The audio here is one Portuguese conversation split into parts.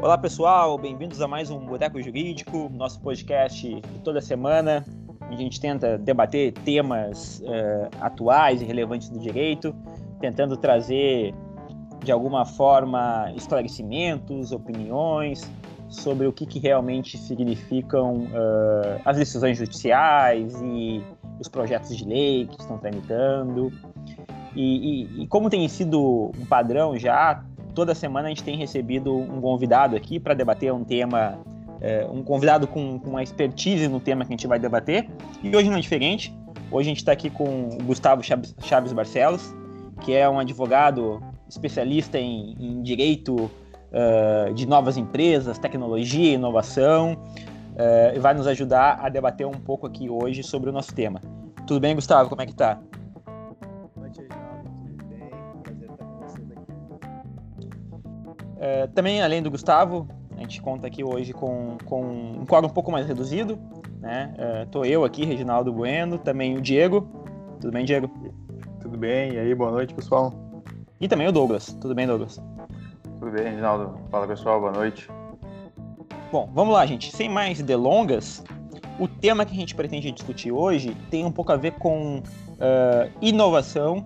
Olá pessoal, bem-vindos a mais um Boteco Jurídico, nosso podcast toda semana. A gente tenta debater temas uh, atuais e relevantes do direito, tentando trazer de alguma forma esclarecimentos, opiniões sobre o que, que realmente significam uh, as decisões judiciais e os projetos de lei que estão tramitando. E, e, e como tem sido um padrão já, toda semana a gente tem recebido um convidado aqui para debater um tema, é, um convidado com, com uma expertise no tema que a gente vai debater. E hoje não é diferente. Hoje a gente está aqui com o Gustavo Chaves, Chaves, Barcelos, que é um advogado especialista em, em direito uh, de novas empresas, tecnologia, inovação, uh, e vai nos ajudar a debater um pouco aqui hoje sobre o nosso tema. Tudo bem, Gustavo? Como é que tá? É, também, além do Gustavo, a gente conta aqui hoje com, com um quadro um pouco mais reduzido. Né? É, eu aqui, Reginaldo Bueno, também o Diego. Tudo bem, Diego? Tudo bem, e aí, boa noite, pessoal. E também o Douglas. Tudo bem, Douglas? Tudo bem, Reginaldo. Fala, pessoal, boa noite. Bom, vamos lá, gente. Sem mais delongas, o tema que a gente pretende discutir hoje tem um pouco a ver com uh, inovação,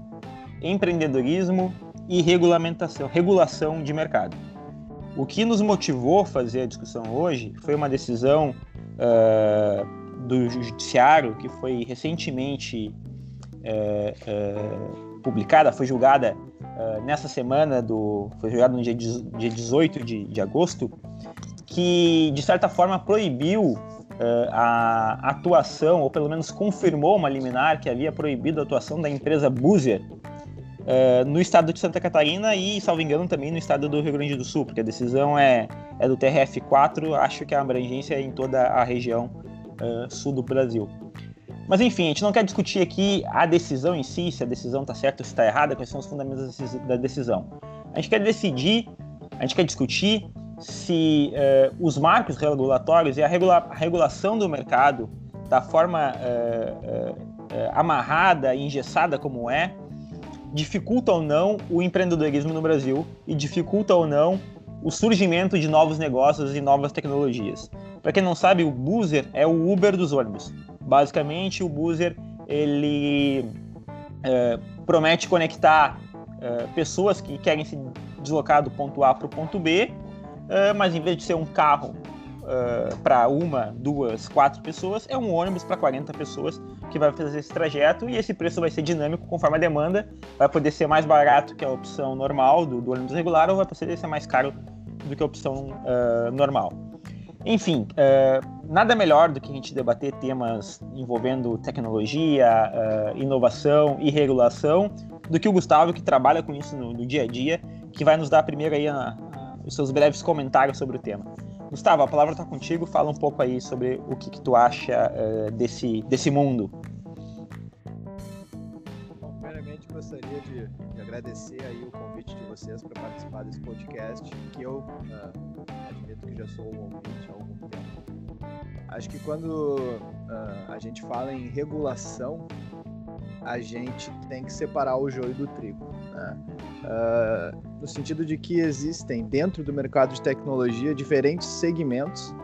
empreendedorismo e regulamentação, regulação de mercado. O que nos motivou a fazer a discussão hoje foi uma decisão uh, do judiciário que foi recentemente uh, uh, publicada, foi julgada nessa semana do, foi julgada no dia, dia 18 de, de agosto, que de certa forma proibiu a atuação, ou pelo menos confirmou uma liminar que havia proibido a atuação da empresa Buzer uh, no estado de Santa Catarina e, salvo engano, também no estado do Rio Grande do Sul, porque a decisão é, é do TRF4, acho que a abrangência é em toda a região uh, sul do Brasil. Mas enfim, a gente não quer discutir aqui a decisão em si, se a decisão está certa ou se está errada, quais são os fundamentos da decisão. A gente quer decidir, a gente quer discutir se uh, os marcos regulatórios e a, regula a, regulação do mercado, da forma uh, uh, amarrada e engessada como é, dificulta ou não o empreendedorismo no Brasil e dificulta ou não o surgimento de novos negócios e novas tecnologias. Para quem não sabe, o Boozer é o Uber dos ônibus. Basicamente, o Boozer ele é, promete conectar é, pessoas que querem se deslocar do ponto A para o ponto B, é, mas em vez de ser um carro uh, para uma, duas, quatro pessoas, é um ônibus para 40 pessoas que vai fazer esse trajeto e esse preço vai ser dinâmico conforme a demanda, vai poder ser mais barato que a opção normal do, do ônibus regular ou vai poder ser mais caro do que a opção uh, normal. Enfim, uh, nada melhor do que a gente debater temas envolvendo tecnologia, uh, inovação e regulação do que o Gustavo, que trabalha com isso no, no dia a dia, que vai nos dar primeiro aí a, a, os seus breves comentários sobre o tema. Gustavo, a palavra está contigo. Fala um pouco aí sobre o que, que tu acha uh, desse, desse mundo. Bom, primeiramente gostaria de, de, agradecer aí o convite de vocês para participar desse podcast, que eu uh, admito que já sou um ouvinte há algum tempo. Acho que quando uh, a gente fala em regulação, a gente tem que separar o joio do trigo. Né? Uh, no sentido de que existem dentro do mercado de tecnologia diferentes segmentos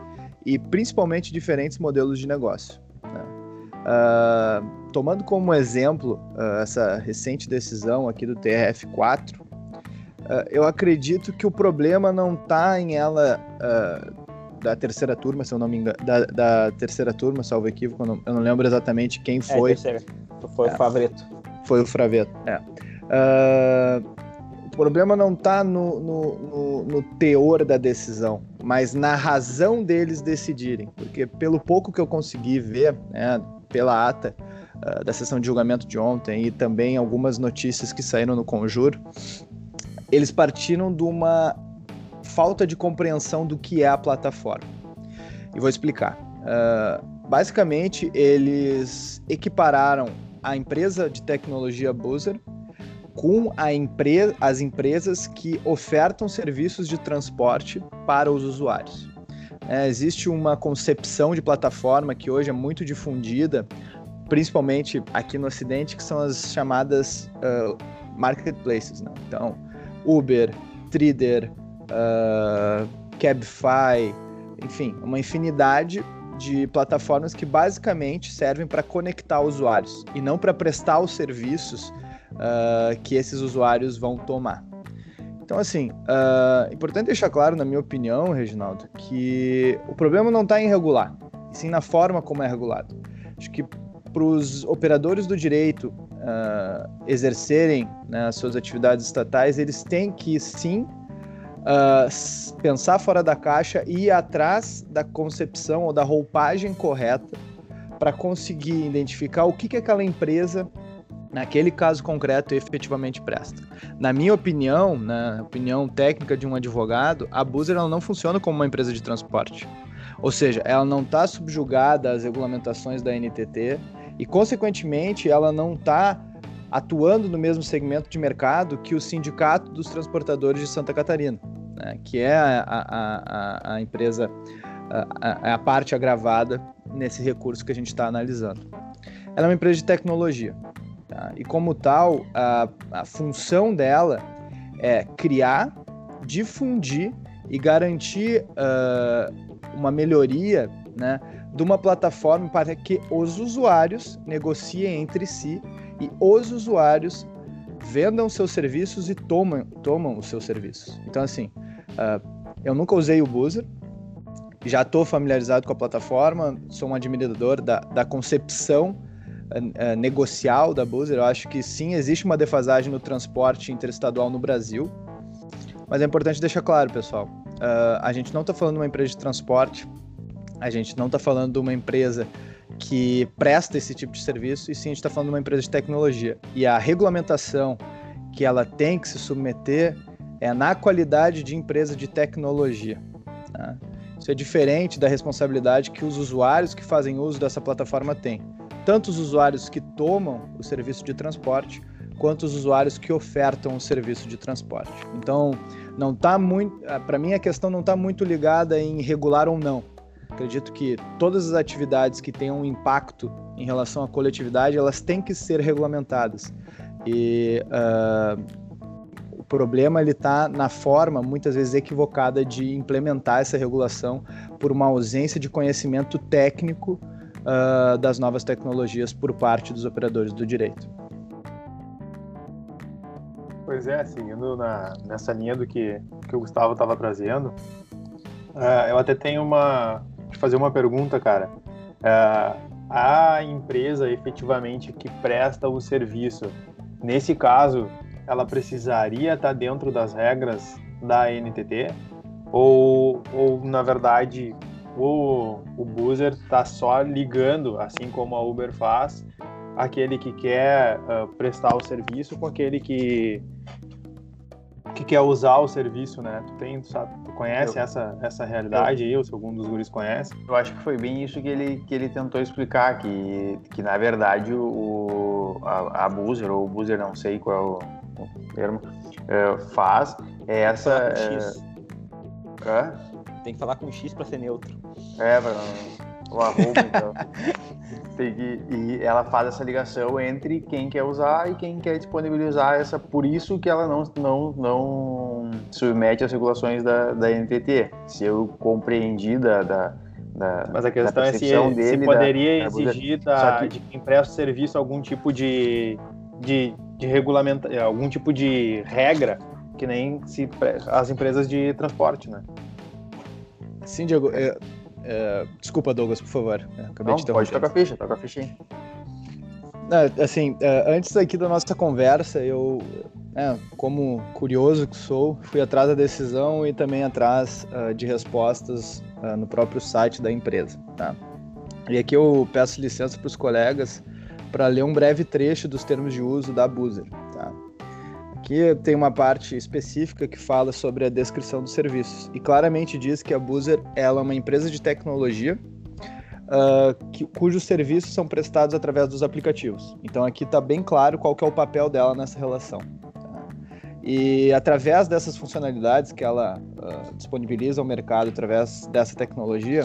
e principalmente diferentes modelos de negócio. Né? Uh, tomando como exemplo uh, essa recente decisão aqui do TRF4, eu acredito que o problema não está em ela da terceira turma, se eu não me engano, da, da terceira turma, salvo equívoco, eu não, eu não lembro exatamente quem é, foi. É, foi é, o Favreto. Foi o Fraveto, é. Uh, o problema não está no, no, no, no, teor da decisão, mas na razão deles decidirem. Porque pelo pouco que eu consegui ver, né, pela ata uh, da sessão de julgamento de ontem e também algumas notícias que saíram no Conjuro, eles partiram de uma falta de compreensão do que é a plataforma. E vou explicar. Uh, basicamente, eles equipararam a empresa de tecnologia Buzzer com empre as empresas que ofertam serviços de transporte para os usuários. É, existe uma concepção de plataforma que hoje é muito difundida, principalmente aqui no Ocidente, que são as chamadas uh, marketplaces. Né? Então, Uber, Trider, uh, Cabify, enfim, uma infinidade de plataformas que basicamente servem para conectar usuários e não para prestar os serviços uh, que esses usuários vão tomar. Então, assim, uh, importante deixar claro, na minha opinião, Reginaldo, que o problema não está em regular, e sim na forma como é regulado. Acho que para os operadores do direito uh, exercerem né, as suas atividades estatais, eles têm que sim uh, pensar fora da caixa e ir atrás da concepção ou da roupagem correta para conseguir identificar o que, que aquela empresa, naquele caso concreto, efetivamente presta. Na minha opinião, na opinião técnica de um advogado, a ela não funciona como uma empresa de transporte. Ou seja, ela não está subjugada às regulamentações da NTT e, consequentemente, ela não está atuando no mesmo segmento de mercado que o Sindicato dos Transportadores de Santa Catarina, né, que é a, a, a, empresa, a, a, parte agravada nesse recurso que a gente está analisando. Ela é uma empresa de tecnologia tá? e, como tal, a, a função dela é criar, difundir e garantir uh, uma melhoria né, de uma plataforma para que os usuários negociem entre si e os usuários vendam seus serviços e tomam, tomam os seus serviços. Então, assim, uh, eu nunca usei o Boozer, já estou familiarizado com a plataforma, sou um admirador da, da concepção uh, uh, negocial da Boozer. Eu acho que sim, existe uma defasagem no transporte interestadual no Brasil, mas é importante deixar claro, pessoal, a gente não está falando de uma empresa de transporte, a gente não está falando de uma empresa que presta esse tipo de serviço, e sim a gente está falando de uma empresa de tecnologia. E a regulamentação que ela tem que se submeter é na qualidade de empresa de tecnologia. Tá? Isso é diferente da responsabilidade que os usuários que fazem uso dessa plataforma têm. Tanto os usuários que tomam o serviço de transporte, quanto os usuários que ofertam o serviço de transporte. Então, não tá muito, para mim a questão não está muito ligada em regular ou não. Acredito que todas as atividades que tenham um impacto em relação à coletividade, elas têm que ser regulamentadas. E uh, problema ele está na forma, muitas vezes equivocada, de implementar essa regulação por uma ausência de conhecimento técnico uh, das novas tecnologias por parte dos operadores do direito. Pois é, seguindo na, nessa linha do que, que o Gustavo estava trazendo, uh, eu até tenho uma, te fazer uma pergunta, cara. É, a empresa efetivamente que presta o serviço, nesse caso, ela precisaria estar dentro das regras da NTT? Ou, ou na verdade, o, o Boozer está só ligando, assim como a Uber faz, aquele que quer uh, prestar o serviço com aquele que que quer usar o serviço, né? Tu tem, tu, sabe, tu conhece eu, essa, essa realidade eu, aí, ou se algum dos guris conhece? Eu acho que foi bem isso que ele, que ele tentou explicar, que, que na verdade o, a, a Boozer, ou o Boozer, não sei qual é o, o termo, é, faz é essa... É... Tem que falar com X para ser neutro. É, pra, o arroba, então. que, e ela faz essa ligação entre quem quer usar e quem quer disponibilizar essa. Por isso que ela não, não, não submete às regulações da, da NTT. Se eu compreendi da, da da, Mas a questão é se, se poderia da, exigir da, que... de quem presta serviço algum tipo de, de, de regulamento, algum tipo de regra, que nem se, as empresas de transporte, né? Sim, Diego. É, é, desculpa, Douglas, por favor. É, acabei Não, de pode tocar a ficha, toca a ficha aí. É, assim, é, antes aqui da nossa conversa, eu, é, como curioso que sou, fui atrás da decisão e também atrás uh, de respostas uh, no próprio site da empresa, tá? E aqui eu peço licença para os colegas para ler um breve trecho dos termos de uso da Boozer, tá? Aqui tem uma parte específica que fala sobre a descrição dos serviços e claramente diz que a Boozer ela é uma empresa de tecnologia uh, que, cujos serviços são prestados através dos aplicativos. Então aqui está bem claro qual que é o papel dela nessa relação. E através dessas funcionalidades que ela uh, disponibiliza ao mercado através dessa tecnologia,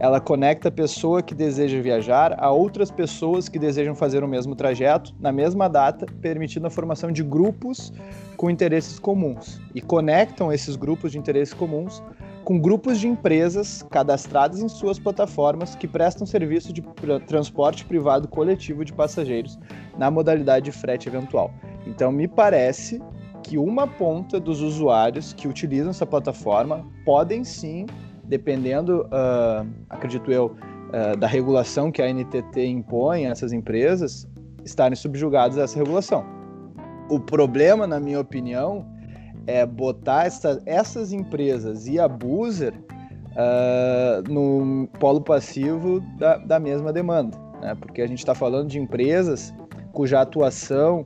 ela conecta a pessoa que deseja viajar a outras pessoas que desejam fazer o mesmo trajeto na mesma data, permitindo a formação de grupos com interesses comuns. E conectam esses grupos de interesses comuns com grupos de empresas cadastradas em suas plataformas que prestam serviço de transporte privado coletivo de passageiros na modalidade de frete eventual. Então, me parece que uma ponta dos usuários que utilizam essa plataforma podem sim, dependendo, uh, acredito eu, uh, da regulação que a NTT impõe a essas empresas, estarem subjugados a essa regulação. O problema, na minha opinião, é botar essa, essas empresas e a Boozer uh, no polo passivo da, da mesma demanda, né? porque a gente está falando de empresas cuja atuação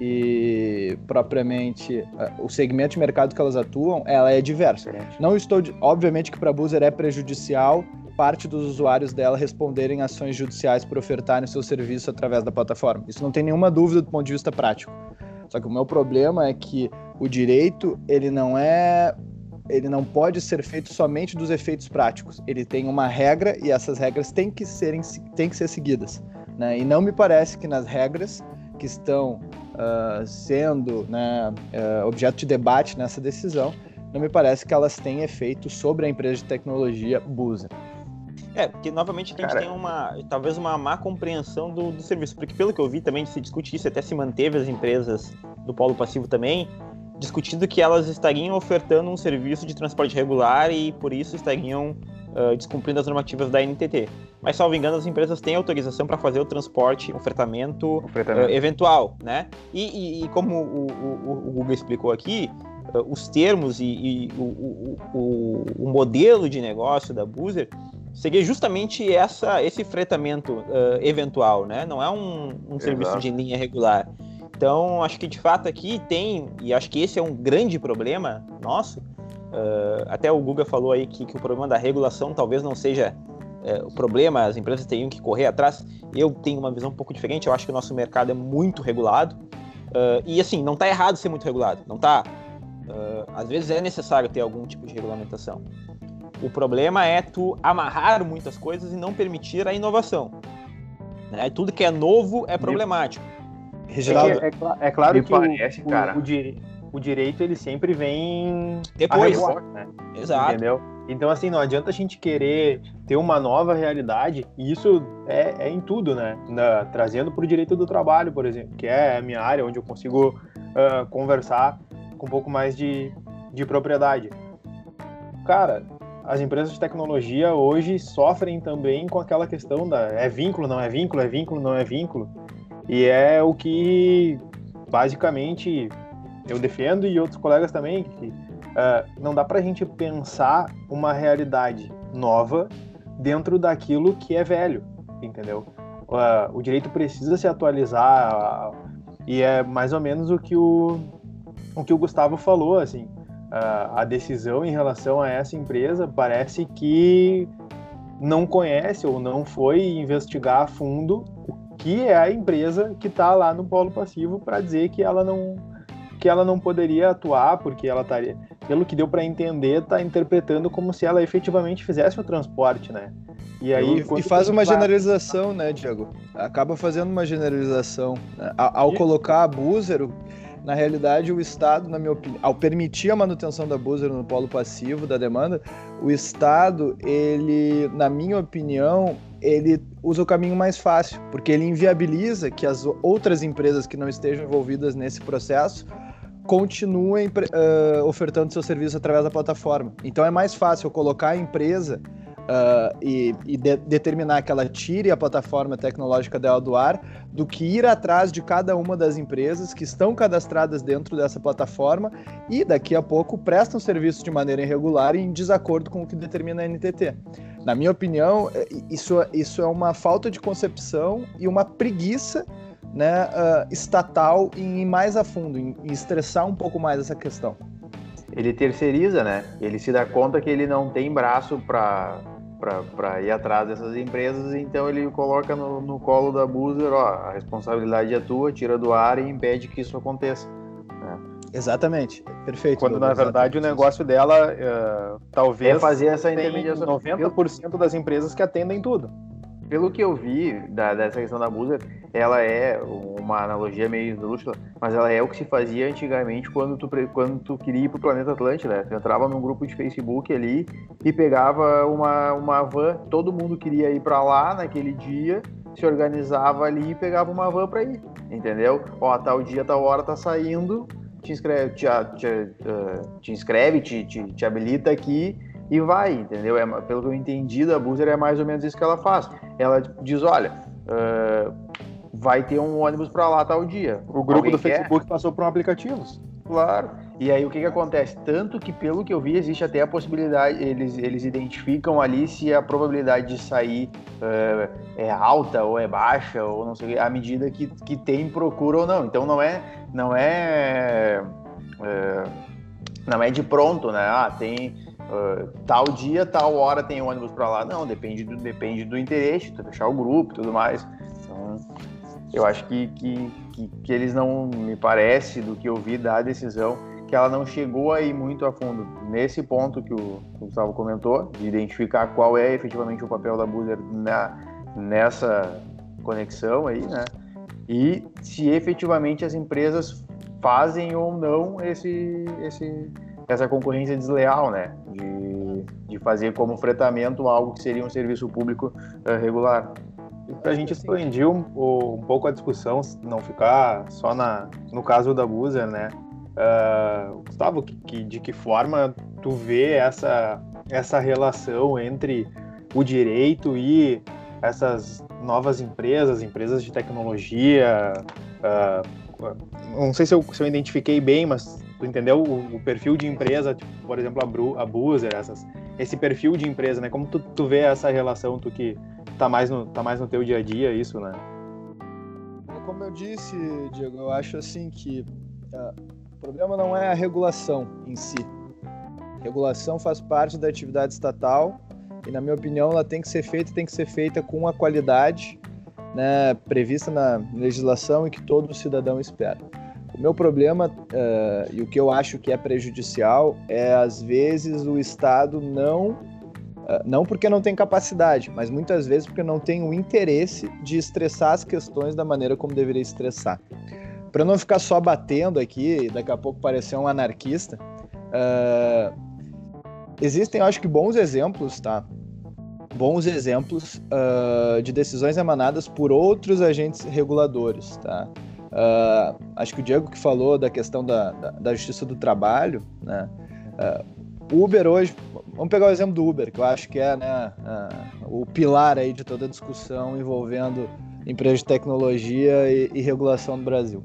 e propriamente o segmento de mercado que elas atuam, ela é diversa. Não estou, obviamente que para a Boozer é prejudicial parte dos usuários dela responderem ações judiciais por ofertarem seu serviço através da plataforma. Isso não tem nenhuma dúvida do ponto de vista prático. Só que o meu problema é que o direito, ele não é ele não pode ser feito somente dos efeitos práticos. Ele tem uma regra e essas regras têm que, serem, têm que ser seguidas. Né? E não me parece que nas regras que estão uh, sendo né, uh, objeto de debate nessa decisão, não me parece que elas têm efeito sobre a empresa de tecnologia Busa. É, porque novamente a gente Cara... tem uma, talvez uma má compreensão do, do, serviço, porque pelo que eu vi também se discute isso, até se manteve as empresas do polo passivo também, discutindo que elas estariam ofertando um serviço de transporte regular e por isso estariam uh, descumprindo as normativas da NTT. Mas, salvo engano, as empresas têm autorização para fazer o transporte, ofertamento, ofertamento. Uh, eventual, né? E, e, e como o, o, o, Google explicou aqui, uh, os termos e, e o, o, modelo de negócio da Boozer seria justamente essa, esse fretamento eventual, né? Não é um, um serviço de linha regular. Então, acho que de fato aqui tem, e acho que esse é um grande problema nosso. Uh, até o Guga falou aí que, que, o problema da regulação talvez não seja uh, o problema, as empresas teriam que correr atrás. Eu tenho uma visão um pouco diferente, eu acho que o nosso mercado é muito regulado. Uh, e assim, não está errado ser muito regulado, não está. às vezes é necessário ter algum tipo de regulamentação. O problema é tu amarrar muitas coisas e não permitir a inovação. Né? Tudo que é novo é problemático. É, é, é claro que parece, o, o, o, o, direito ele sempre vem depois, né? Exato. Entendeu? Então assim não adianta a gente querer ter uma nova realidade e isso é, é em tudo, né? Na, trazendo para o direito do trabalho, por exemplo, que é a minha área onde eu consigo uh, conversar com um pouco mais de, de propriedade. Cara, as empresas de tecnologia hoje sofrem também com aquela questão da é vínculo, não é vínculo, é vínculo, não é vínculo. E é o que basicamente eu defendo e outros colegas também que uh, não dá para a gente pensar uma realidade nova dentro daquilo que é velho, entendeu? Uh, o direito precisa se atualizar uh, e é mais ou menos o que o, o que o Gustavo falou, assim a, decisão em relação a essa empresa parece que não conhece ou não foi investigar a fundo o que é a empresa que está lá no polo passivo para dizer que ela não que ela não poderia atuar porque ela estaria pelo que deu para entender está interpretando como se ela efetivamente fizesse o transporte né e aí e, e faz uma generalização né Diego acaba fazendo uma generalização né? ao, colocar a Búzero na realidade, o Estado, na minha opinião, ao permitir a manutenção da buzzer no polo passivo da demanda, o Estado, ele, na minha opinião, ele usa o caminho mais fácil, porque ele inviabiliza que as outras empresas que não estejam envolvidas nesse processo continuem uh, ofertando seu serviço através da plataforma. Então é mais fácil colocar a empresa uh, e, e de, determinar que ela tire a plataforma tecnológica dela do ar, do que ir atrás de cada uma das empresas que estão cadastradas dentro dessa plataforma e daqui a pouco prestam serviço de maneira irregular e em desacordo com o que determina a NTT. Na minha opinião, é, isso, isso é uma falta de concepção e uma preguiça né, uh, estatal em ir mais a fundo, em, em estressar um pouco mais essa questão ele terceiriza, né? Ele se dá conta que ele não tem braço para para ir atrás dessas empresas, então ele coloca no, no colo da Boozer, ó, a responsabilidade é tua, tira do ar e impede que isso aconteça. Né? Exatamente, perfeito. Quando na verdade o negócio dela uh, talvez é fazer essa intermediação. 90% das empresas que atendem tudo. Pelo que eu vi da, dessa questão da Búzia, ela é uma analogia meio esdrúxula, mas ela é o que se fazia antigamente quando tu, quando tu queria ir pro planeta Atlântida. Tu entrava num grupo de Facebook ali e pegava uma, uma van, todo mundo queria ir para lá naquele dia, se organizava ali e pegava uma van para ir, entendeu? Ó, tal dia, tal hora tá saindo, te inscreve, te, te, uh, te inscreve, te, te, te habilita aqui e vai, entendeu? É, pelo que eu entendi da Boozer, é mais ou menos isso que ela faz. Ela diz, olha, uh, vai ter um ônibus para lá tal dia. O grupo Alguém do quer? Facebook passou por um aplicativos. Claro. E aí o que, que acontece? Tanto que, pelo que eu vi, existe até a possibilidade, eles, eles identificam ali se a probabilidade de sair uh, é alta ou é baixa, ou não sei, à medida que, que tem procura ou não. Então não é. Não é. Uh, não é de pronto, né? Ah, tem uh, tal dia, tal hora tem ônibus para lá. Não, depende do, depende do interesse, tu fechar o grupo e tudo mais. Então, eu acho que, que, que, que, eles não, me parece, do que eu vi da decisão, que ela não chegou aí muito a fundo nesse ponto que o, Gustavo comentou, de identificar qual é efetivamente o papel da Boozer na, nessa conexão aí, né? E se efetivamente as empresas fazem ou não esse, esse, essa concorrência desleal, né? De, de fazer como fretamento algo que seria um serviço público uh, regular. E para a gente expandir um, um, pouco a discussão, não ficar só na, no caso da Buzer, né? Uh, Gustavo, que, que, de que forma tu vê essa, essa relação entre o direito e essas novas empresas, empresas de tecnologia? Uh, não sei se eu, se eu identifiquei bem, mas tu entendeu o, o, perfil de empresa, tipo, por exemplo, a, Bru, a Boozer, essas, esse perfil de empresa, né? Como tu, tu vê essa relação, tu que tá mais, no, tá mais no teu dia a dia, isso, né? Como eu disse, Diego, eu acho assim que uh, o problema não é a regulação em si. Regulação faz parte da atividade estatal e, na minha opinião, ela tem que ser feita tem que ser feita com a qualidade né, prevista na legislação e que todo cidadão espera. O meu problema uh, e o que eu acho que é prejudicial é, às vezes, o Estado não. Uh, não porque não tem capacidade, mas muitas vezes porque não tem o interesse de estressar as questões da maneira como deveria estressar. Para não ficar só batendo aqui e daqui a pouco parecer um anarquista, uh, existem, eu acho que, bons exemplos, tá? Bons exemplos de decisões emanadas por outros agentes reguladores, tá? Uh, acho que o Diego que falou da questão da, da, da justiça do trabalho, né? Uh, Uber hoje, vamos pegar o exemplo do Uber, que eu acho que é né, uh, o pilar aí de toda a discussão envolvendo empresas de tecnologia e, e regulação no Brasil.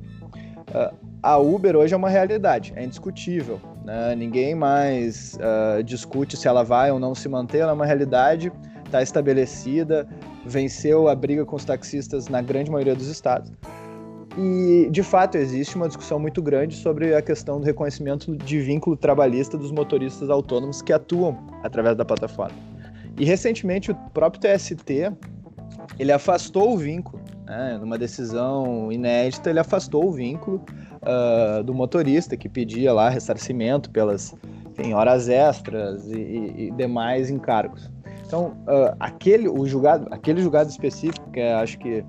a Uber hoje é uma realidade, é indiscutível. Né? Ninguém mais discute se ela vai ou não se manter, ela é uma realidade, está estabelecida, venceu a briga com os taxistas na grande maioria dos estados. E, de fato, existe uma discussão muito grande sobre a questão do reconhecimento de vínculo trabalhista dos motoristas autônomos que atuam através da plataforma. E, recentemente, o próprio TST ele afastou o vínculo, né, numa decisão inédita, ele afastou o vínculo uh, do motorista que pedia lá ressarcimento pelas enfim, horas extras e, e, e demais encargos. Então, uh, aquele, o julgado, aquele julgado específico, que é, acho que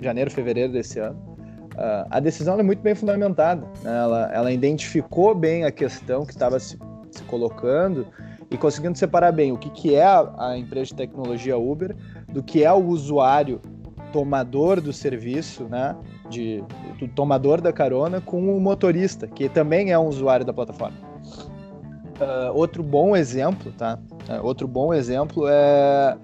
janeiro, fevereiro desse ano, Uh, a decisão é muito bem fundamentada. Né? Ela, ela, identificou bem a questão que estava se, se, colocando e conseguindo separar bem o que, que é a, a, empresa de tecnologia Uber do que é o usuário tomador do serviço, né? De, do tomador da carona com o motorista, que também é um usuário da plataforma. Uh, outro bom exemplo, tá? Uh, outro bom exemplo é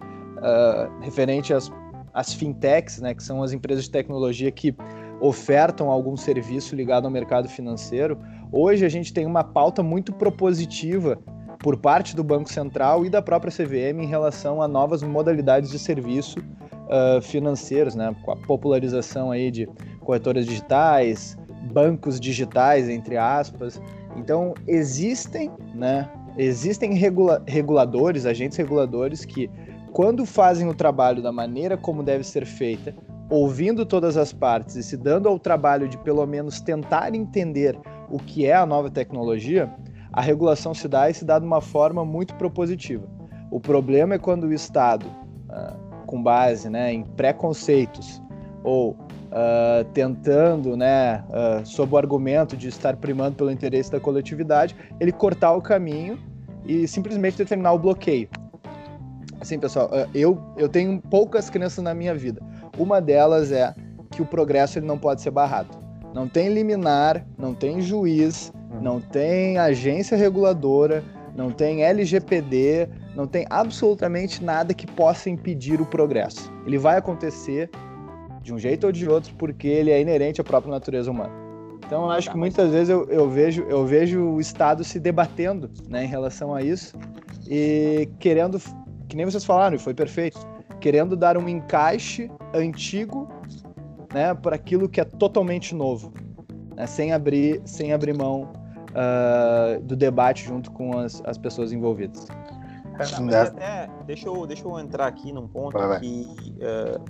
referente às, às fintechs, né? Que são as empresas de tecnologia que ofertam algum serviço ligado ao mercado financeiro, hoje a gente tem uma pauta muito propositiva por parte do Banco Central e da própria CVM em relação a novas modalidades de serviço uh, financeiros, né? com a popularização aí de corretoras digitais, bancos digitais, entre aspas. Então, existem, né? existem regula reguladores, agentes reguladores que, quando fazem o trabalho da maneira como deve ser feita, ouvindo todas as partes e se dando ao trabalho de pelo menos tentar entender o que é a nova tecnologia, a regulação se dá e se dá de uma forma muito propositiva. O problema é quando o Estado, ah, com base né, em preconceitos ou uh, tentando, né, uh, sob o argumento de estar primando pelo interesse da coletividade, ele cortar o caminho e simplesmente determinar o bloqueio. Assim, pessoal, uh, eu, eu tenho poucas crenças na minha vida. Uma delas é que o progresso ele não pode ser barrado. Não tem liminar, não tem juiz, uhum. não tem agência reguladora, não tem LGPD, não tem absolutamente nada que possa impedir o progresso. Ele vai acontecer de um jeito ou de outro, porque ele é inerente à própria natureza humana. Então, eu acho que muitas vezes eu, eu, vejo, eu vejo o Estado se debatendo né, em relação a isso e querendo, que nem vocês falaram, e foi perfeito, querendo dar um encaixe antigo né, para aquilo que é totalmente novo, né, sem, abrir, sem abrir mão uh, do debate junto com as, as pessoas envolvidas. Mas até, deixa eu, deixa eu entrar aqui num ponto vai, que uh,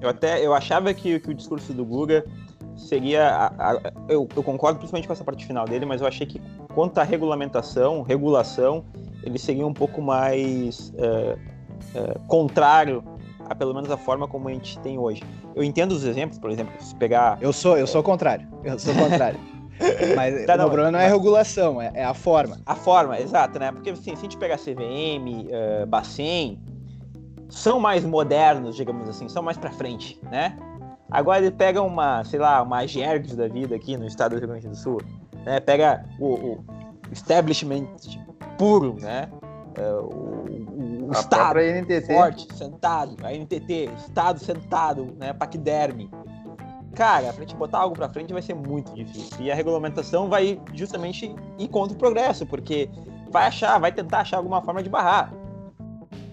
eu até eu achava que, que o discurso do Guga seria. A, a, eu, eu, concordo principalmente com essa parte final dele, mas eu achei que quanto à regulamentação, regulação, ele seria um pouco mais é, é, contrário a pelo menos a forma como a gente tem hoje. Eu entendo os exemplos, por exemplo, se pegar. Eu sou, eu sou contrário. Eu sou contrário. Mas tá, não, o problema não é a regulação, é, é, a forma. A forma, exato, né? Porque assim, se a gente pegar CVM, uh, Bacen, são mais modernos, digamos assim, são mais para frente, né? Agora ele pega uma, sei lá, uma Gergs da vida aqui no estado do Rio Grande do Sul, né? Pega o, o establishment puro, né? É, o, o estado forte, sentado, a NTT, estado sentado, né? Paquiderme. Cara, pra gente botar algo pra frente vai ser muito difícil. E a regulamentação vai justamente ir contra o progresso, porque vai achar, vai tentar achar alguma forma de barrar.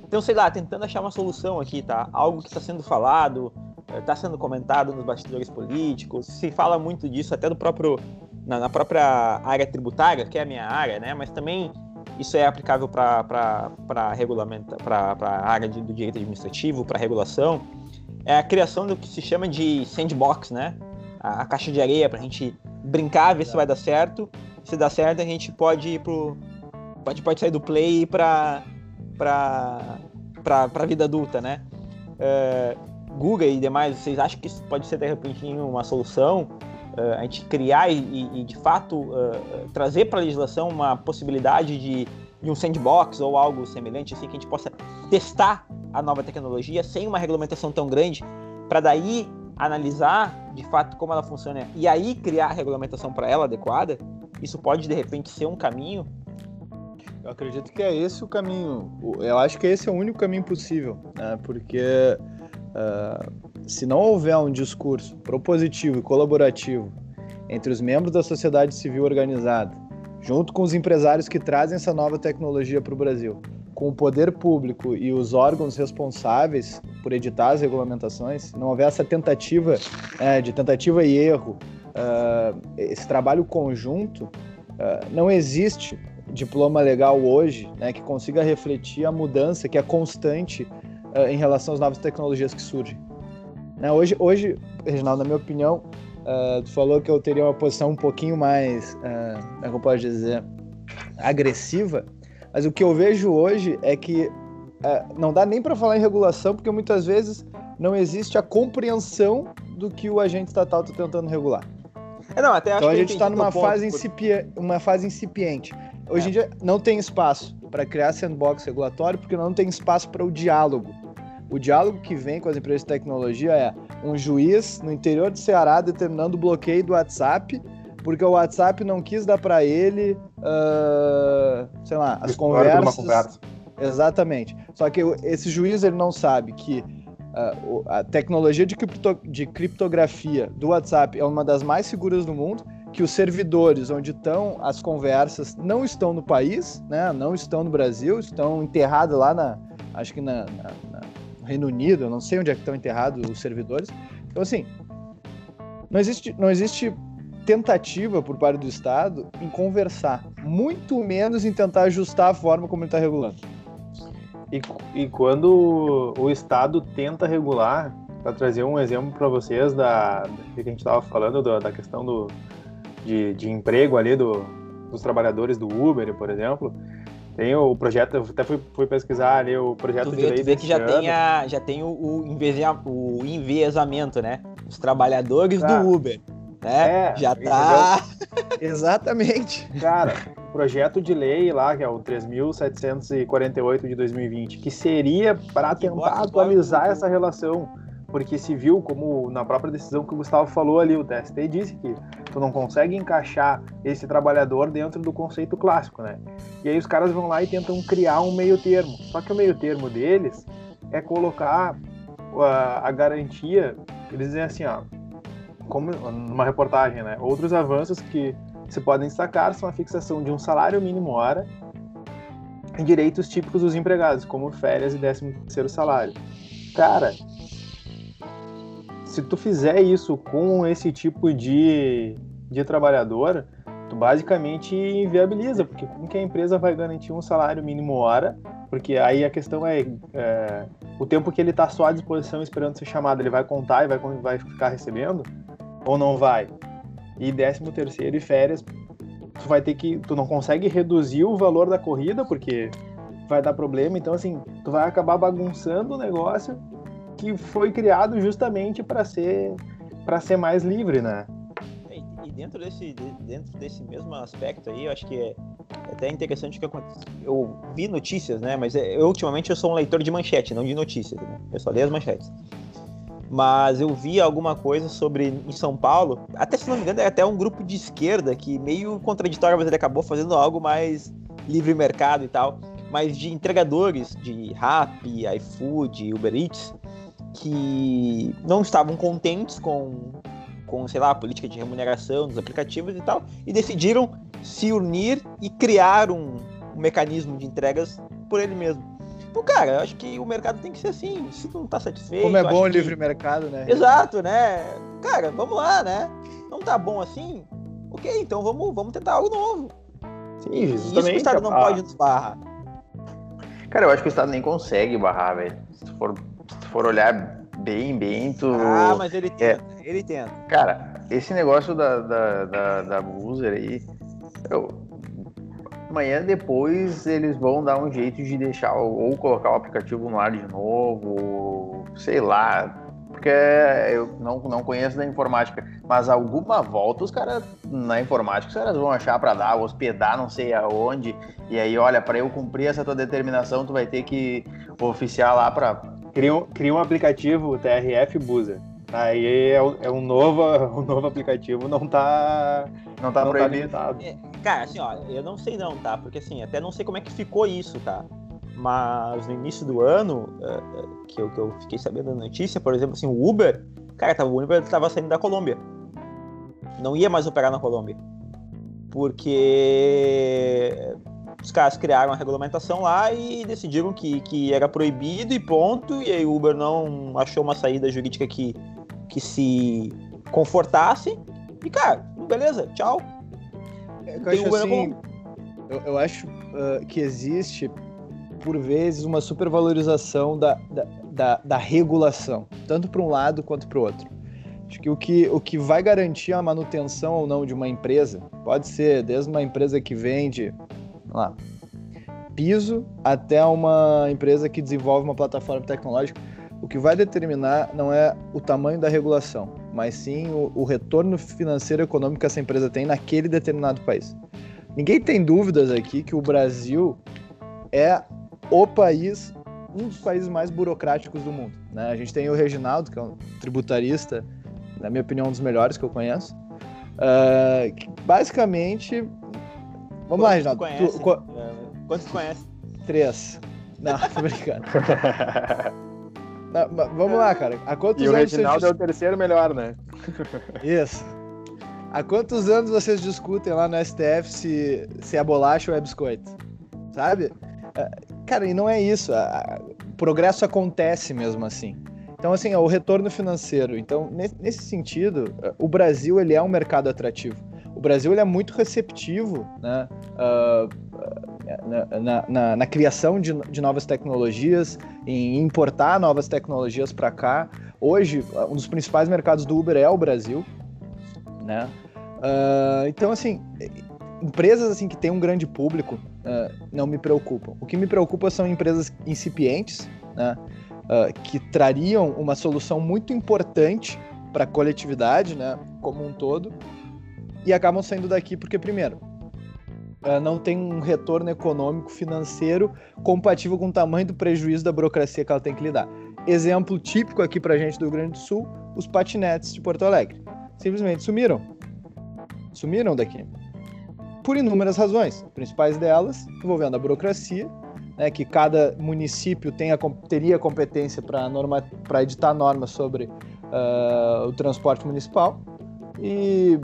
Então, sei lá, tentando achar uma solução aqui, tá? Algo que está sendo falado, está eh, sendo comentado nos bastidores políticos, se fala muito disso até do próprio na, na própria área tributária, que é a minha área, né? Mas também isso é aplicável para regulamento, para a área de, do direito administrativo, para regulação. É a criação do que se chama de sandbox, né? A, a caixa de areia para a gente brincar, ver se vai dar certo. Se dá certo, a gente pode ir pro pode, pode sair do play e ir para para a vida adulta, né? Uh, Google e demais, vocês acham que isso pode ser de repente uma solução? Uh, a gente criar e, e de fato uh, trazer para a legislação uma possibilidade de, de, um sandbox ou algo semelhante, assim, que a gente possa testar a nova tecnologia sem uma regulamentação tão grande, para daí analisar de fato como ela funciona e aí criar a regulamentação para ela adequada. Isso pode de repente ser um caminho eu acredito que é esse o caminho. Eu acho que esse é o único caminho possível, né? porque uh, se não houver um discurso propositivo e colaborativo entre os membros da sociedade civil organizada, junto com os empresários que trazem essa nova tecnologia para o Brasil, com o poder público e os órgãos responsáveis por editar as regulamentações, não houver essa tentativa é, de tentativa e erro, uh, esse trabalho conjunto, uh, não existe diploma legal hoje, né, que consiga refletir a mudança que é constante uh, em relação às novas tecnologias que surgem. Né, hoje, hoje, Reginaldo, na minha opinião, uh, tu falou que eu teria uma posição um pouquinho mais, uh, como é eu posso dizer, agressiva, mas o que eu vejo hoje é que uh, não dá nem para falar em regulação, porque muitas vezes não existe a compreensão do que o agente estatal está tentando regular. É, não, então a gente está numa fase, incipia... uma fase incipiente. Hoje é. em dia não tem espaço para criar sandbox regulatório porque não tem espaço para o diálogo. O diálogo que vem com as empresas de tecnologia é um juiz no interior do Ceará determinando o bloqueio do WhatsApp porque o WhatsApp não quis dar para ele, uh, sei lá, as conversas. Conversa. Exatamente. Só que esse juiz ele não sabe que uh, a tecnologia de, cripto, de criptografia do WhatsApp é uma das mais seguras do mundo que os servidores onde estão as conversas não estão no país, né? Não estão no Brasil, estão enterrados lá na, acho que na, na, na, Reino Unido, eu não sei onde é que estão enterrados os servidores. Então assim, não existe, não existe tentativa por parte do Estado em conversar, muito menos em tentar ajustar a forma como ele está regulando. E, e quando o Estado tenta regular, para trazer um exemplo para vocês da, que a gente estava falando da, da questão do, de, de emprego ali do, dos trabalhadores do Uber, por exemplo, Tem o projeto, eu até fui, fui pesquisar ali o projeto Tu de vê, tu vê que já tem, a, já tem o, o, enviesamento, né? Os trabalhadores Tá. do Uber, né? É, já tá. Exatamente. Cara, o projeto de lei lá, que é o 3.748 de 2020, que seria para tentar atualizar bota- essa relação. Porque se viu, como na própria decisão que o Gustavo falou ali, o TST disse que tu não consegue encaixar esse trabalhador dentro do conceito clássico, né? E aí os caras vão lá e tentam criar um meio termo. Só que o meio termo deles é colocar a, a garantia, eles dizem assim, ó, como numa reportagem, né? Outros avanços que se podem destacar são a fixação de um salário mínimo hora e direitos típicos dos empregados, como férias e 13 terceiro salário. Cara, se tu fizer isso com esse tipo de, de trabalhador, tu basicamente inviabiliza, porque como que a empresa vai garantir um salário mínimo hora? Porque aí a questão é, é, o tempo que ele está só à disposição esperando ser chamado, ele vai contar e vai, vai ficar recebendo? Ou não vai? E décimo terceiro e férias, tu vai ter que, tu não consegue reduzir o valor da corrida, porque vai dar problema, então assim, tu vai acabar bagunçando o negócio que foi criado justamente para ser para ser mais livre, né? E e dentro desse, de- dentro desse mesmo aspecto aí, eu acho que é é até interessante que acontece. Eu vi notícias, né? Mas é- eu, ultimamente eu sou um leitor de manchete, não de notícias, né? Eu só leio as manchetes. Mas eu vi alguma coisa sobre em São Paulo, até se não me engano, é até um grupo de esquerda que meio contraditório, mas ele acabou fazendo algo mais livre mercado e tal, mas de entregadores de Rappi, iFood, Uber Eats, que não estavam contentes com, com, sei lá, a política de remuneração dos aplicativos e tal, e decidiram se unir e criar um, um mecanismo de entregas por ele mesmo. Então, cara, eu acho que o mercado tem que ser assim. Se tu não tá satisfeito. Como é bom o que- livre mercado, né? Exato, né? Cara, vamos lá, né? Não tá bom assim? Ok, então vamos, vamos tentar algo novo. Sim, Isso que o Estado não a- pode nos barrar. Cara, eu acho que o Estado nem consegue barrar, velho. Se tu for, for olhar bem, bem, tu. Ah, mas ele É. tenta, ele tenta. Cara, esse negócio da, da, da, da Boozer aí. Eu, amanhã depois eles vão dar um jeito de deixar ou ou colocar o aplicativo no ar de novo, ou sei lá. Porque eu não, não conheço da informática, mas alguma volta os caras na informática os caras vão achar para dar, hospedar não sei aonde. E aí, olha, para eu cumprir essa tua determinação, tu vai ter que oficiar lá para Cria um, cria um aplicativo, TRF Boozer. Aí é, um- é um, novo, um novo aplicativo, não tá, não tá não tá proibido. limitado. É, Cara, assim, ó, eu não sei não, tá? Porque assim, até não sei como é que ficou isso, tá? Mas no início do ano, eh, eh, que, eu, que eu fiquei sabendo da notícia, por exemplo, assim, o Uber, cara, tava, o Uber tava saindo da Colômbia. Não ia mais operar na Colômbia. Porque os caras criaram a regulamentação lá e decidiram que, que era proibido e ponto. E aí o Uber não achou uma saída jurídica que, que se confortasse. E, cara, beleza, tchau. É eu acho assim, eu, eu acho ah, que existe, por vezes, uma supervalorização da, da, da, da regulação, tanto para um lado quanto para o outro. Acho que o, que o que vai garantir a manutenção ou não de uma empresa, pode ser desde uma empresa que vende, lá, piso, até uma empresa que desenvolve uma plataforma tecnológica, o que vai determinar não é o tamanho da regulação, mas sim o, o retorno financeiro e econômico que essa empresa tem naquele determinado país. Ninguém tem dúvidas aqui que o Brasil é o país, um dos países mais burocráticos do mundo. Né? A gente tem o Reginaldo, que é um tributarista, na minha opinião, um dos melhores que eu conheço. Ah, que basicamente. Vamos lá, Reginaldo. tu conhece? Tu- qu- É, Quantos tu conhece? três. Não, tô brincando. Não, vamos lá, cara. Há quantos E o anos vocês Reginaldo é o terceiro melhor, né? Isso. Há quantos anos vocês discutem lá no STF se, se é bolacha ou é biscoito? Sabe? Ah, Cara, e não é isso. O progresso acontece mesmo assim. Então, assim, é o retorno financeiro. Então, ne- nesse sentido, ah, o Brasil ele é um mercado atrativo. Brasil é muito receptivo né, ah, na, na- na- na criação de, de novas tecnologias, em importar novas tecnologias para cá. Hoje, um dos principais mercados do Uber é o Brasil, né? Ah, então, assim, empresas assim que têm um grande público uh, não me preocupam. O que me preocupa são empresas incipientes, né, uh, que trariam uma solução muito importante para a coletividade, né, como um todo, e acabam saindo daqui porque primeiro uh, não tem um retorno econômico financeiro compatível com o tamanho do prejuízo da burocracia que ela tem que lidar. Exemplo típico aqui para gente do Rio Grande do Sul, os patinetes de Porto Alegre. Simplesmente sumiram. Sumiram daqui por inúmeras razões, principais delas envolvendo a burocracia, né, que cada município tenha, teria competência para editar normas sobre uh, o transporte municipal e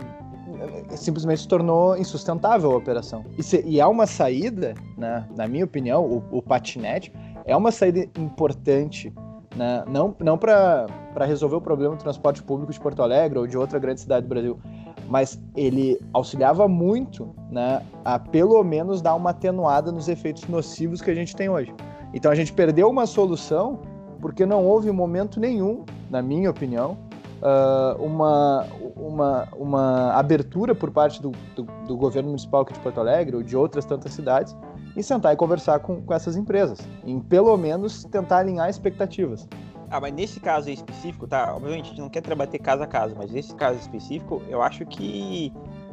simplesmente se tornou insustentável a operação. E, se, e há uma saída, né, na minha opinião, o, o patinete é uma saída importante né? não, não para resolver o problema do transporte público de Porto Alegre ou de outra grande cidade do Brasil, mas ele auxiliava muito né, a pelo menos dar uma atenuada nos efeitos nocivos que a gente tem hoje. Então a gente perdeu uma solução porque não houve momento nenhum, na minha opinião, uh, uma, uma, uma abertura por parte do, do, do, governo municipal aqui de Porto Alegre ou de outras tantas cidades em sentar e conversar com, com essas empresas, em pelo menos tentar alinhar expectativas. Ah, mas nesse caso específico, tá? Obviamente a gente não quer trabalhar caso a caso, mas nesse caso específico, eu acho que.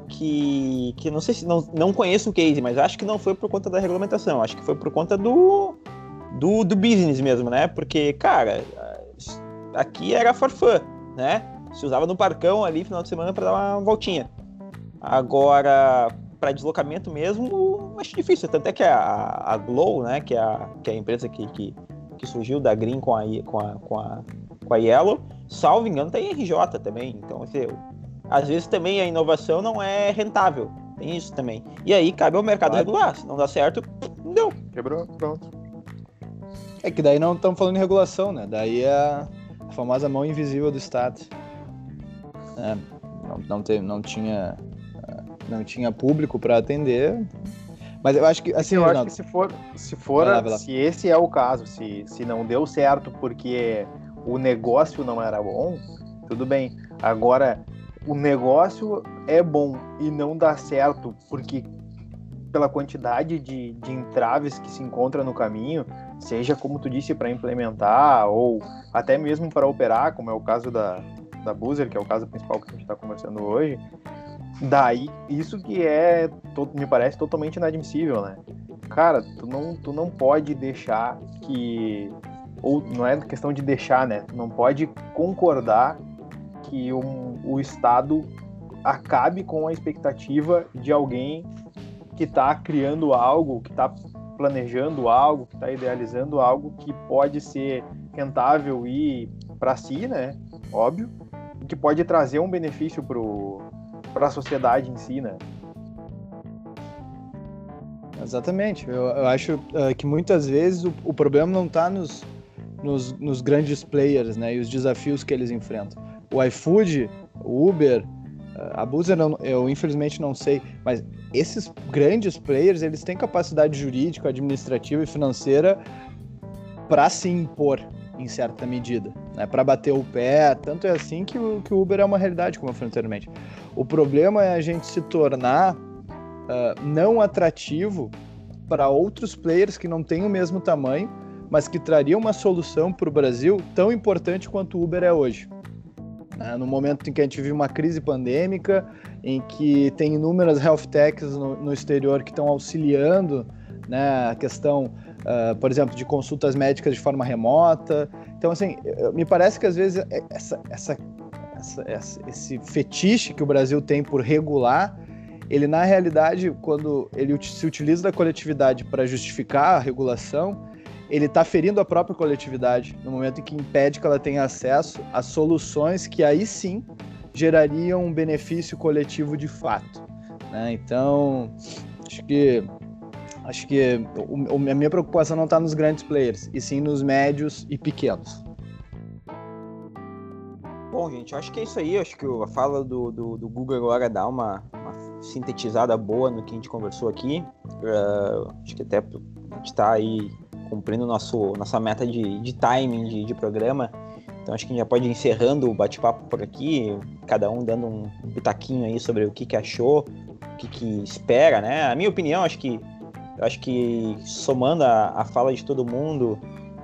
Que, que não sei se não, não conheço o case, mas acho que não foi por conta da regulamentação, acho que foi por conta do, do, do business mesmo, né? Porque, cara, aqui era for fun, né? Se usava no parcão ali final de semana para dar uma voltinha. Agora, para deslocamento mesmo, acho difícil. Tanto é que a, a Glow, né, que é a, que é a empresa que, que que surgiu da Green com a, com a, com a, com a Yellow, salvo engano, tem RJ também. Então, assim, às vezes também a inovação não é rentável. Tem isso também. E aí cabe ao mercado claro. regular. Se não dá certo, não deu. Quebrou, pronto. É que daí não estamos falando em regulação, né? Daí é a famosa mão invisível do Estado. É, não, não, te, não, tinha, não tinha público para atender, mas eu acho que, assim, eu acho que se for, se for, vai lá, vai lá. se esse é o caso, se, se não deu certo porque o negócio não era bom, tudo bem. Agora, o negócio é bom e não dá certo porque pela quantidade de, de entraves que se encontra no caminho, seja como tu disse para implementar ou até mesmo para operar, como é o caso da da Boozer, que é o caso principal que a gente está conversando hoje, Daí, isso que é, me parece totalmente inadmissível, né? Cara, tu não, tu não pode deixar que. Ou não é questão de deixar, né? Tu não pode concordar que um, o Estado acabe com a expectativa de alguém que está criando algo, que está planejando algo, que está idealizando algo que pode ser rentável e para si, né? Óbvio, que pode trazer um benefício para a sociedade em si, né? Exatamente. Eu, eu acho uh, que muitas vezes o, o problema não está nos, nos, nos, grandes players, né? E os desafios que eles enfrentam. O iFood, o Uber, uh, a Boozer, eu, eu infelizmente não sei, mas esses grandes players, eles têm capacidade jurídica, administrativa e financeira para se impor em certa medida, né? Para bater o pé, tanto é assim que o, que o Uber é uma realidade, como eu falei anteriormente. O problema é a gente se tornar uh, não atrativo para outros players que não têm o mesmo tamanho, mas que trariam uma solução para o Brasil tão importante quanto o Uber é hoje. Uh, no momento em que a gente vive uma crise pandêmica, em que tem inúmeras health techs no, no exterior que estão auxiliando né, a questão, uh, por exemplo, de consultas médicas de forma remota. Então, assim, me parece que às vezes é, essa, essa essa, esse fetiche que o Brasil tem por regular, ele na realidade, quando ele se utiliza da coletividade para justificar a regulação, ele está ferindo a própria coletividade no momento em que impede que ela tenha acesso a soluções que aí sim gerariam um benefício coletivo de fato. Né? Então, acho que acho que o, a minha preocupação não está nos grandes players, e sim nos médios e pequenos. Bom, gente, acho que é isso aí. Acho que a fala do, do, do Google agora dá uma, uma, sintetizada boa no que a gente conversou aqui. Uh, acho que até a gente está aí cumprindo nosso, nossa meta de, de timing de, de programa. Então acho que a gente já pode ir encerrando o bate-papo por aqui, cada um dando um pitaquinho aí sobre o que, que achou, que, que espera, né? A minha opinião, acho que acho que somando a, a fala de todo mundo,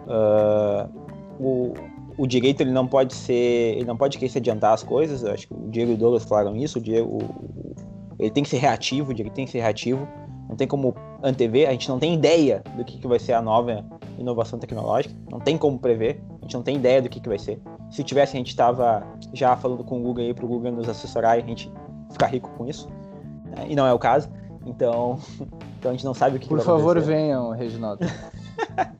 uh, o, o direito ele não pode ser, ele não pode querer se adiantar as coisas. Eu acho que o Diego e o Douglas falaram isso. O Diego, o, ele tem que ser reativo, o direito tem que ser reativo. Não tem como antever, a gente não tem ideia do que, que vai ser a nova inovação tecnológica, não tem como prever, gente não tem ideia do que, que vai ser. Se tivesse, a gente estava já falando com o Google aí para o Google nos assessorar e a gente ficar rico com isso. Né? E não é o caso. Então, então a gente não sabe o que, Por que vai favor, acontecer. venham, Reginaldo.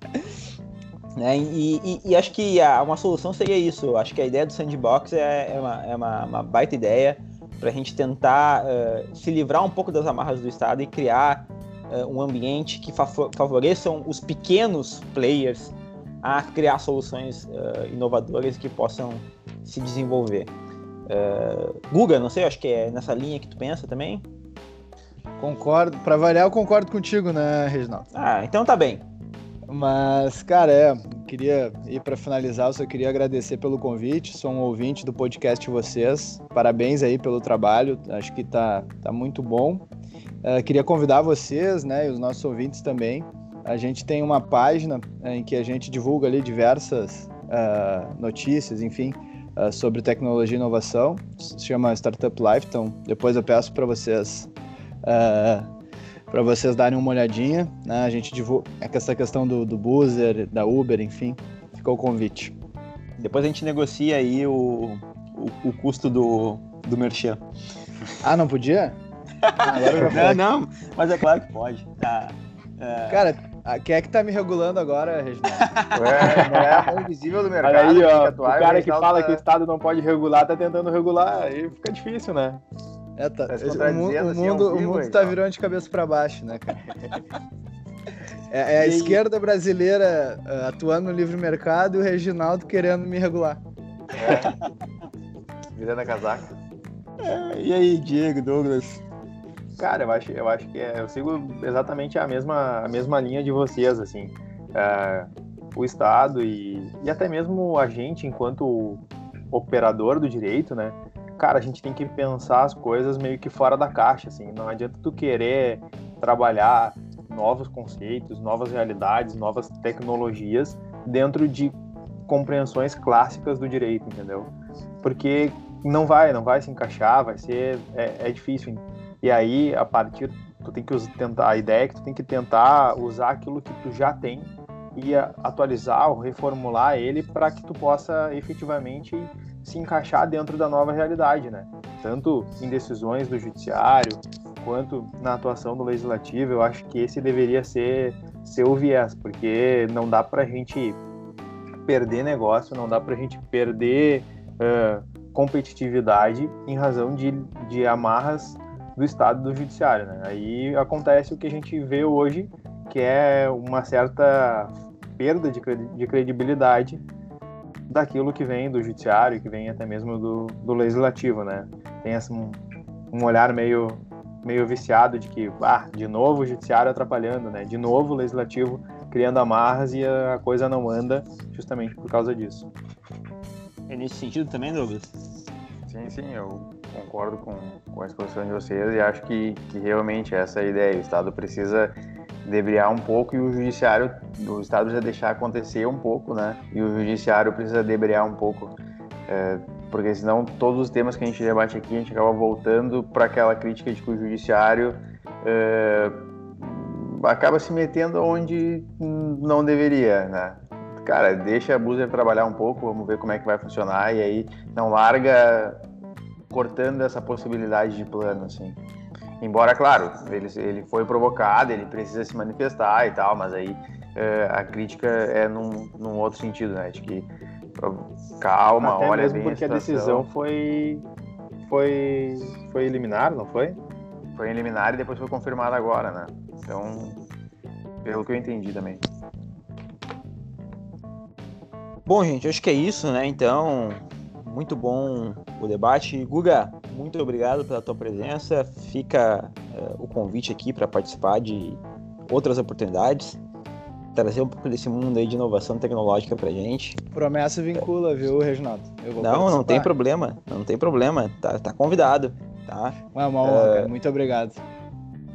né? E, e, e, acho que a, uma solução seria isso. Acho que a ideia do sandbox é, é, uma, é uma, uma baita ideia para a gente tentar uh, se livrar um pouco das amarras do Estado e criar uh, um ambiente que favoreçam os pequenos players a criar soluções uh, inovadoras que possam se desenvolver. Uh, Guga, não sei, acho que é nessa linha que tu pensa também. Concordo, para variar, eu concordo contigo, né, Reginaldo? Ah, então tá bem. Mas, cara, é, queria ir para finalizar, eu só queria agradecer pelo convite. Sou um ouvinte do podcast de vocês. Parabéns aí pelo trabalho, acho que tá, tá muito bom. Uh, queria convidar vocês, né, e os nossos ouvintes também, a gente tem uma página né, em que a gente divulga ali diversas uh, notícias, enfim, uh, sobre tecnologia e inovação. Se chama Startup Life, então depois eu peço para vocês uh, para vocês darem uma olhadinha. Né? A gente divulga essa questão do, do Boozer, da Uber, enfim, ficou o convite. Depois a gente negocia aí o, o, o custo do, do merchan. Ah, não podia? Ah, não, não, mas é claro que pode. Tá. É... Cara, quem é que tá me regulando agora, Reginaldo? É, é invisível do mercado. Olha aí, ó, o cara que fala tá... que o Estado não pode regular tá tentando regular, aí fica difícil, né? É, tá. tá o, mundo, o assim, mundo, o mundo aí, tá virando de cabeça para baixo, né, cara? É, é a esquerda brasileira uh, atuando no livre mercado e o Reginaldo querendo me regular. É. Virando a casaca. É, e aí, Diego, Douglas? Cara, eu acho, eu acho que é, eu sigo exatamente a mesma, a mesma linha de vocês, assim. É, o Estado e, e até mesmo a gente, enquanto operador do direito, né? Cara, a gente tem que pensar as coisas meio que fora da caixa, assim. Não adianta tu querer trabalhar novos conceitos, novas realidades, novas tecnologias dentro de compreensões clássicas do direito, entendeu? Porque não vai, não vai se encaixar, vai ser é, é difícil. E aí, a partir, tu tem que tentar, a ideia é que tu tem que tentar usar aquilo que tu já tem e atualizar ou reformular ele para que tu possa efetivamente se encaixar dentro da nova realidade, né? Tanto em decisões do judiciário quanto na atuação do legislativo, eu acho que esse deveria ser, o viés, porque não dá para a gente perder negócio, não dá para a gente perder uh, competitividade em razão de, de amarras do Estado do Judiciário. Né? Aí acontece o que a gente vê hoje, que é uma certa perda de, de credibilidade daquilo que vem do Judiciário, que vem até mesmo do, do Legislativo. Né? Tem esse, um, um olhar meio, meio viciado de que, ah, de novo o Judiciário atrapalhando, né? de novo o Legislativo criando amarras e a coisa não anda justamente por causa disso. É nesse sentido também, Douglas? Sim, sim, eu concordo com, com a exposição de vocês e acho que, que realmente essa é a ideia. O Estado precisa debriar um pouco e o judiciário, o Estado precisa deixar acontecer um pouco, né? E o judiciário precisa debriar um pouco, é, porque senão todos os temas que a gente debate aqui a gente acaba voltando para aquela crítica de que o judiciário é, acaba se metendo onde não deveria, né? Cara, deixa a Buzer trabalhar um pouco, vamos ver como é que vai funcionar e aí não larga cortando essa possibilidade de plano, assim. Embora, claro, ele, ele foi provocado, ele precisa se manifestar e tal, mas aí é, a crítica é num, num, outro sentido, né? De que calma, Até olha mesmo bem porque a, a, decisão foi foi foi eliminar, não foi? Foi eliminar e depois foi confirmada agora, né? Então, pelo que eu entendi também. Bom, gente, acho que é isso, né? Então, muito bom o debate. Guga, muito obrigado pela tua presença. Fica uh, o convite aqui para participar de outras oportunidades, trazer um pouco desse mundo aí de inovação tecnológica pra gente. Promessa vincula, viu, Reginaldo? não, não tem problema, não tem problema, tá, tá convidado. Tá? É uma honra, cara. Muito obrigado.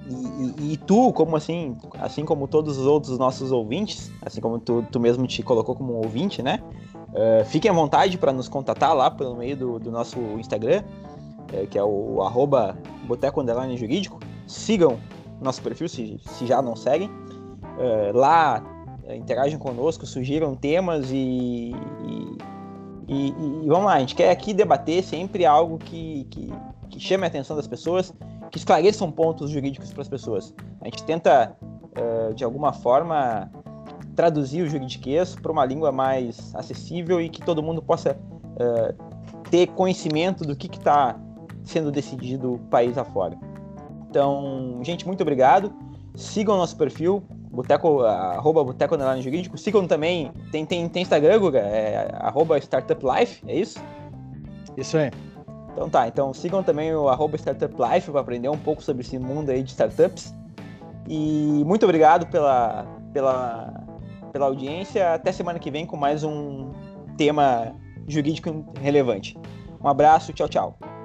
E, e, e, tu, como assim, assim como todos os outros nossos ouvintes, assim como tu, tu mesmo te colocou como ouvinte, né? Uh, fiquem à vontade para nos contatar lá pelo meio do, do nosso Instagram, uh, que é o arroba Boteco Jurídico. Sigam nosso perfil se, se já não seguem. Uh, lá interagem conosco, sugiram temas e, e, e, e, vamos lá, a gente quer aqui debater sempre algo que, que, que chame a atenção das pessoas, que esclareçam pontos jurídicos para as pessoas. A gente tenta, de alguma forma, traduzir o juridiquês para uma língua mais acessível e que todo mundo possa uh, ter conhecimento do que está sendo decidido país afora. Então, gente, muito obrigado. Sigam o nosso perfil, boteco, arroba Boteco Jurídico. Sigam também, tem, tem, tem Instagram, Guga, é arroba Startup Life, é isso? Isso aí. Então tá, então sigam também o arroba Startup Life para aprender um pouco sobre esse mundo aí de startups. E muito obrigado pela, pela, pela audiência. Até semana que vem com mais um tema jurídico relevante. Um abraço, tchau, tchau.